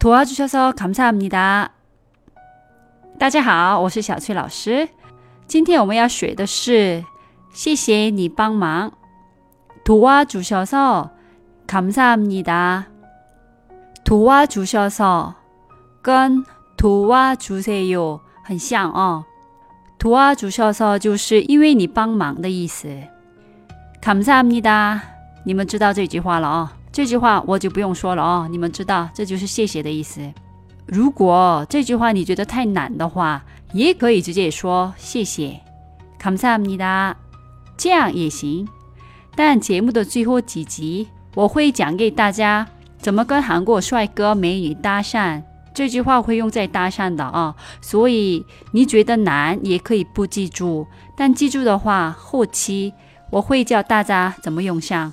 도와주셔서감사합니다。大家好，我是小翠老师。今天我们要学的是谢谢你帮忙。도와주셔서감사합니다。도와주셔서跟도와주세요很像哦。도와주셔서就是因为你帮忙的意思。감사합니다，你们知道这句话了哦。 这句话我就不用说了哦，你们知道这就是谢谢的意思。如果这句话你觉得太难的话，也可以直接说谢谢，감사합니다，这样也行。但节目的最后几集，我会讲给大家怎么跟韩国帅哥美女搭讪。这句话会用在搭讪的啊，所以你觉得难也可以不记住，但记住的话，后期我会教大家怎么用上。